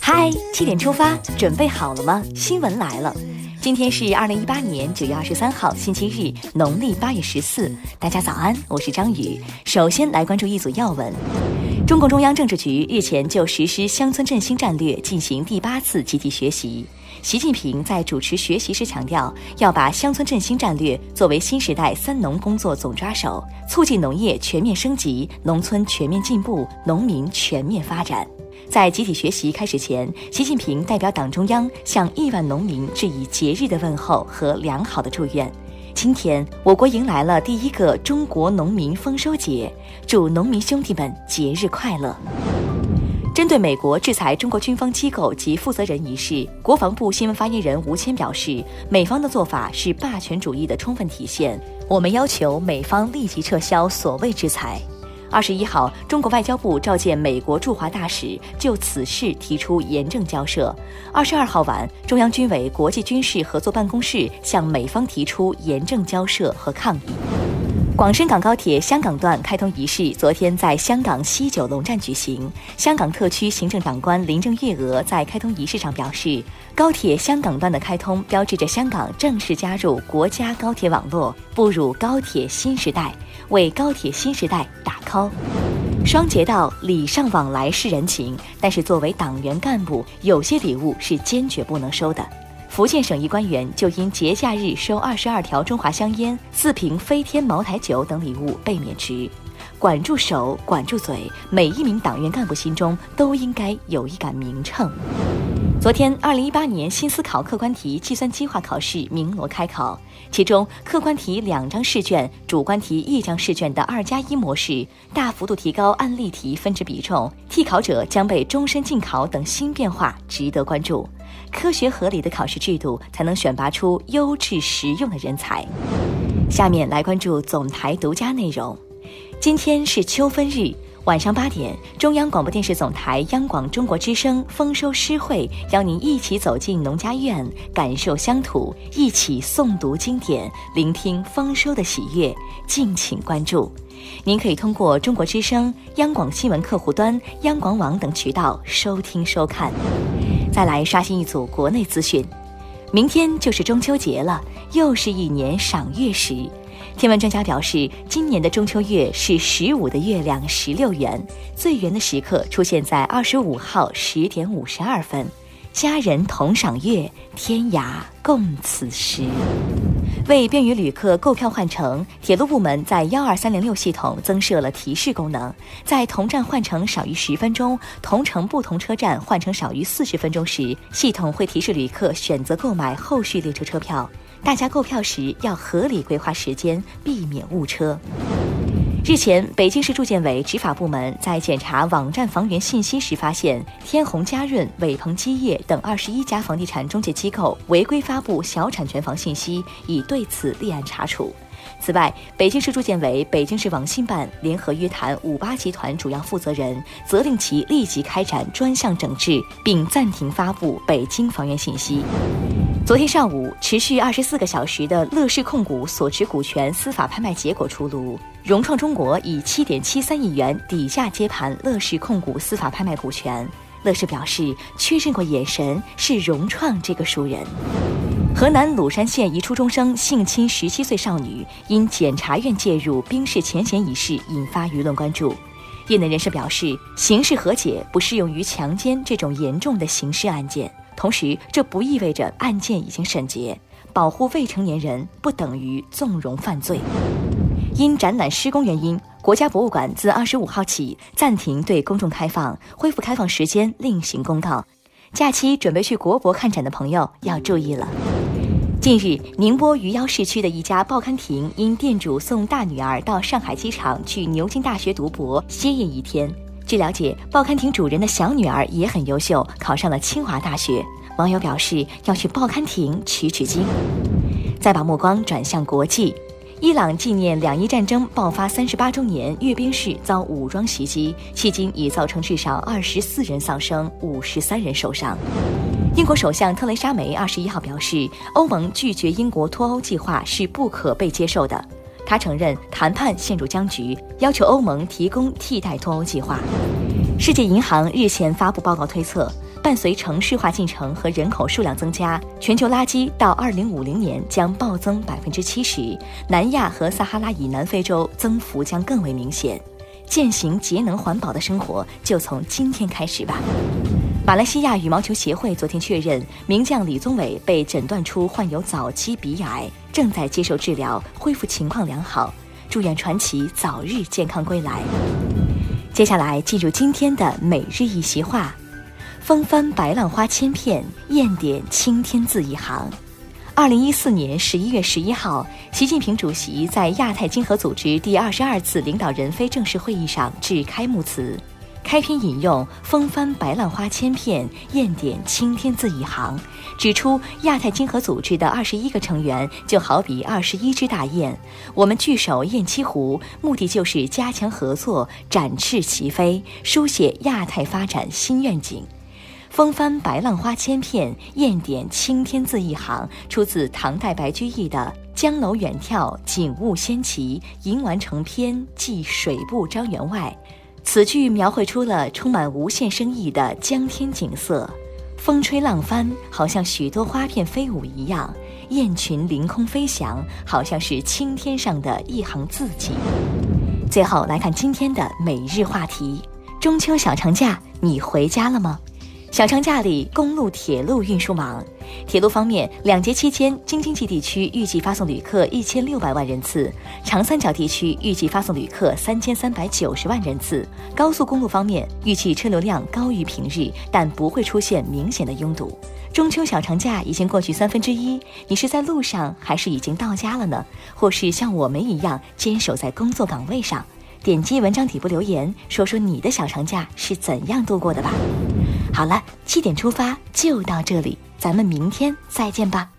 嗨，七点出发，准备好了吗？新闻来了，今天是二零一八年九月二十三号，星期日，农历八月十四。大家早安，我是张宇。首先来关注一组要闻。中共中央政治局日前就实施乡村振兴战略进行第八次集体学习。习近平在主持学习时强调，要把乡村振兴战略作为新时代“三农”工作总抓手，促进农业全面升级、农村全面进步、农民全面发展。在集体学习开始前，习近平代表党中央向亿万农民致以节日的问候和良好的祝愿。今天，我国迎来了第一个中国农民丰收节，祝农民兄弟们节日快乐。针对美国制裁中国军方机构及负责人一事，国防部新闻发言人吴谦表示，美方的做法是霸权主义的充分体现，我们要求美方立即撤销所谓制裁。二十一号，中国外交部召见美国驻华大使，就此事提出严正交涉。二十二号晚，中央军委国际军事合作办公室向美方提出严正交涉和抗议。广深港高铁香港段开通仪式昨天在香港西九龙站举行。香港特区行政长官林郑月娥在开通仪式上表示，高铁香港段的开通标志着香港正式加入国家高铁网络，步入高铁新时代，为高铁新时代打 call。双节道礼尚往来是人情，但是作为党员干部，有些礼物是坚决不能收的。福建省一官员就因节假日收二十二条中华香烟、四瓶飞天茅台酒等礼物被免职。管住手，管住嘴，每一名党员干部心中都应该有一杆明秤。昨天，二零一八年新思考客观题计算机化考试鸣锣开考，其中客观题两张试卷、主观题一张试卷的二加一模式，大幅度提高案例题分值比重，替考者将被终身禁考等新变化值得关注。科学合理的考试制度，才能选拔出优质实用的人才。下面来关注总台独家内容。今天是秋分日，晚上八点，中央广播电视总台央广中国之声丰收诗会邀您一起走进农家院，感受乡土，一起诵读经典，聆听丰收的喜悦。敬请关注。您可以通过中国之声、央广新闻客户端、央广网等渠道收听收看。再来刷新一组国内资讯，明天就是中秋节了，又是一年赏月时。天文专家表示，今年的中秋月是十五的月亮十六圆，最圆的时刻出现在二十五号十点五十二分。家人同赏月，天涯共此时。为便于旅客购票换乘，铁路部门在幺二三零六系统增设了提示功能，在同站换乘少于十分钟、同乘不同车站换乘少于四十分钟时，系统会提示旅客选择购买后续列车车票。大家购票时要合理规划时间，避免误车。日前，北京市住建委执法部门在检查网站房源信息时，发现天虹嘉润、伟鹏基业等二十一家房地产中介机构违规发布小产权房信息，已对此立案查处。此外，北京市住建委、北京市网信办联合约谈五八集团主要负责人，责令其立即开展专项整治，并暂停发布北京房源信息。昨天上午，持续二十四个小时的乐视控股所持股权司法拍卖结果出炉，融创中国以七点七三亿元底价接盘乐视控股司法拍卖股权。乐视表示，确认过眼神是融创这个熟人。河南鲁山县一初中生性侵十七岁少女，因检察院介入冰释前嫌一事引发舆论关注。业内人士表示，刑事和解不适用于强奸这种严重的刑事案件。同时，这不意味着案件已经审结。保护未成年人不等于纵容犯罪。因展览施工原因，国家博物馆自二十五号起暂停对公众开放，恢复开放时间另行公告。假期准备去国博看展的朋友要注意了。近日，宁波余姚市区的一家报刊亭因店主送大女儿到上海机场去牛津大学读博，歇业一天。据了解，报刊亭主人的小女儿也很优秀，考上了清华大学。网友表示要去报刊亭取取经。再把目光转向国际，伊朗纪念两伊战争爆发三十八周年阅兵式遭武装袭击，迄今已造成至少二十四人丧生，五十三人受伤。英国首相特蕾莎梅二十一号表示，欧盟拒绝英国脱欧计划是不可被接受的。他承认谈判陷入僵局，要求欧盟提供替代脱欧计划。世界银行日前发布报告推测，伴随城市化进程和人口数量增加，全球垃圾到二零五零年将暴增百分之七十。南亚和撒哈拉以南非洲增幅将更为明显。践行节能环保的生活，就从今天开始吧。马来西亚羽毛球协会昨天确认，名将李宗伟被诊断出患有早期鼻癌，正在接受治疗，恢复情况良好。祝愿传奇早日健康归来。接下来进入今天的每日一席话：风帆白浪花千片，雁点青天字一行。二零一四年十一月十一号，习近平主席在亚太经合组织第二十二次领导人非正式会议上致开幕词。开篇引用“风帆白浪花千片，雁点青天字一行”，指出亚太经合组织的二十一个成员就好比二十一只大雁，我们聚首雁栖湖，目的就是加强合作，展翅齐飞，书写亚太发展新愿景。“风帆白浪花千片，雁点青天字一行”出自唐代白居易的《江楼远眺景物仙奇，吟完成篇寄水部张员外》。此句描绘出了充满无限生意的江天景色，风吹浪翻，好像许多花片飞舞一样；雁群凌空飞翔，好像是青天上的一行字迹。最后来看今天的每日话题：中秋小长假，你回家了吗？小长假里，公路、铁路运输忙。铁路方面，两节期间，京津冀地区预计发送旅客一千六百万人次，长三角地区预计发送旅客三千三百九十万人次。高速公路方面，预计车流量高于平日，但不会出现明显的拥堵。中秋小长假已经过去三分之一，你是在路上还是已经到家了呢？或是像我们一样坚守在工作岗位上？点击文章底部留言，说说你的小长假是怎样度过的吧。好了，七点出发就到这里，咱们明天再见吧。